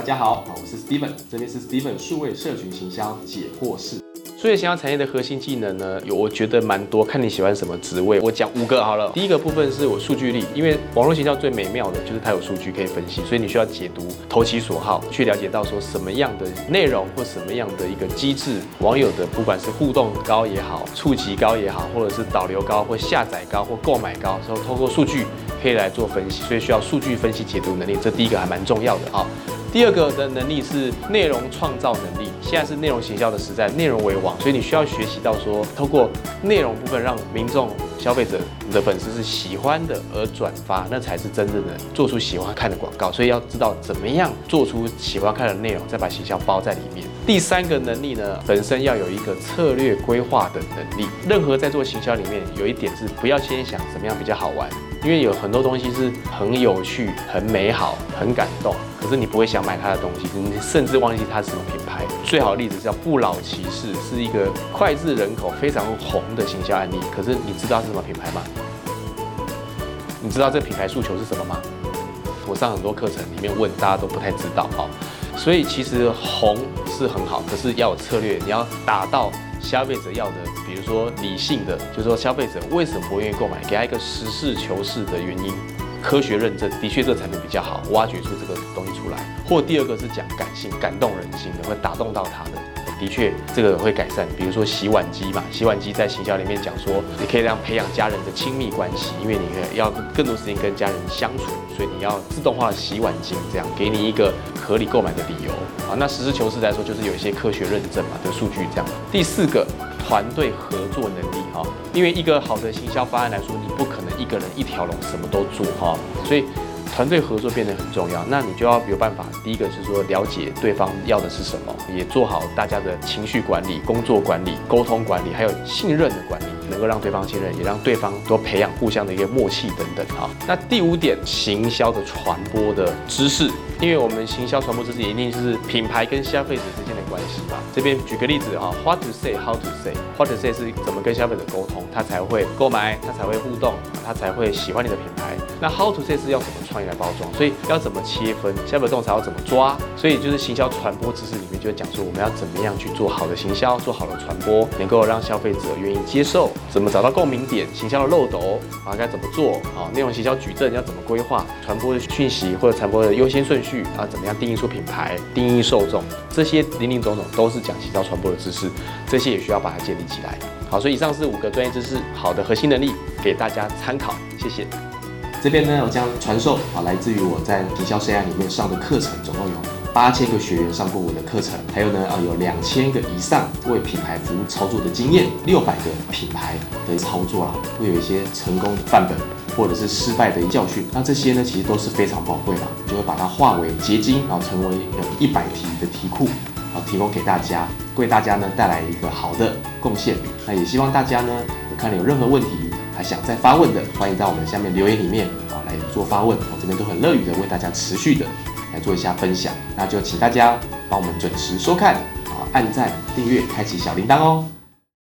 大家好，我是 Steven，这边是 Steven 数位社群行销解惑室。数位行销产业的核心技能呢，有我觉得蛮多，看你喜欢什么职位。我讲五个好了。第一个部分是我数据力，因为网络行销最美妙的就是它有数据可以分析，所以你需要解读，投其所好，去了解到说什么样的内容或什么样的一个机制，网友的不管是互动高也好，触及高也好，或者是导流高或下载高或购买高，之后通过数据可以来做分析，所以需要数据分析解读能力，这第一个还蛮重要的啊。第二个的能力是内容创造能力。现在是内容行销的时代，内容为王，所以你需要学习到说，透过内容部分让民众、消费者、你的粉丝是喜欢的而转发，那才是真正的做出喜欢看的广告。所以要知道怎么样做出喜欢看的内容，再把行销包在里面。第三个能力呢，本身要有一个策略规划的能力。任何在做行销里面，有一点是不要先想怎么样比较好玩。因为有很多东西是很有趣、很美好、很感动，可是你不会想买它的东西，你甚至忘记它是什么品牌。最好的例子叫不老骑士，是一个脍炙人口、非常红的行销案例。可是你知道是什么品牌吗？你知道这品牌诉求是什么吗？我上很多课程里面问，大家都不太知道哈。所以其实红是很好，可是要有策略，你要打到。消费者要的，比如说理性的，就是说消费者为什么不愿意购买，给他一个实事求是的原因，科学认证，的确这个产品比较好，挖掘出这个东西出来。或第二个是讲感性，感动人心的，会打动到他的，的确这个会改善。比如说洗碗机嘛，洗碗机在行销里面讲说，你可以让培养家人的亲密关系，因为你要更多时间跟家人相处，所以你要自动化洗碗机，这样给你一个合理购买的理由。啊，那实事求是来说，就是有一些科学认证嘛的数据这样。第四个，团队合作能力哈，因为一个好的行销方案来说，你不可能一个人一条龙什么都做哈，所以团队合作变得很重要。那你就要有办法，第一个是说了解对方要的是什么，也做好大家的情绪管理、工作管理、沟通管理，还有信任的管理，能够让对方信任，也让对方多培养互相的一个默契等等哈。那第五点，行销的传播的知识。因为我们行销传播知识一定是品牌跟消费者之间的关系嘛。这边举个例子哈，What to say, how to say, What to say 是怎么跟消费者沟通，他才会购买，他才会互动，他才会喜欢你的品牌。那 How to say 是要怎么创意来包装，所以要怎么切分消费者洞察要怎么抓，所以就是行销传播知识里面就会讲说我们要怎么样去做好的行销，做好的传播，能够让消费者愿意接受，怎么找到共鸣点，行销的漏斗啊该怎么做啊，内容行销矩阵要怎么规划，传播的讯息或者传播的优先顺序。啊，怎么样定义出品牌、定义受众，这些林林总总都是讲行销传播的知识，这些也需要把它建立起来。好，所以以上是五个专业知识，好的核心能力给大家参考，谢谢。这边呢，我将传授啊，来自于我在营销生涯里面上的课程，总共有八千个学员上过我的课程，还有呢，啊，有两千个以上为品牌服务操作的经验，六百个品牌的操作啦，会有一些成功的范本。或者是失败的教训，那这些呢，其实都是非常宝贵的，就会把它化为结晶，然后成为有一百题的题库，啊提供给大家，为大家呢带来一个好的贡献。那也希望大家呢，有看了有任何问题想再发问的，欢迎在我们下面留言里面啊来做发问，我这边都很乐于的为大家持续的来做一下分享。那就请大家帮我们准时收看啊，按赞、订阅、开启小铃铛哦。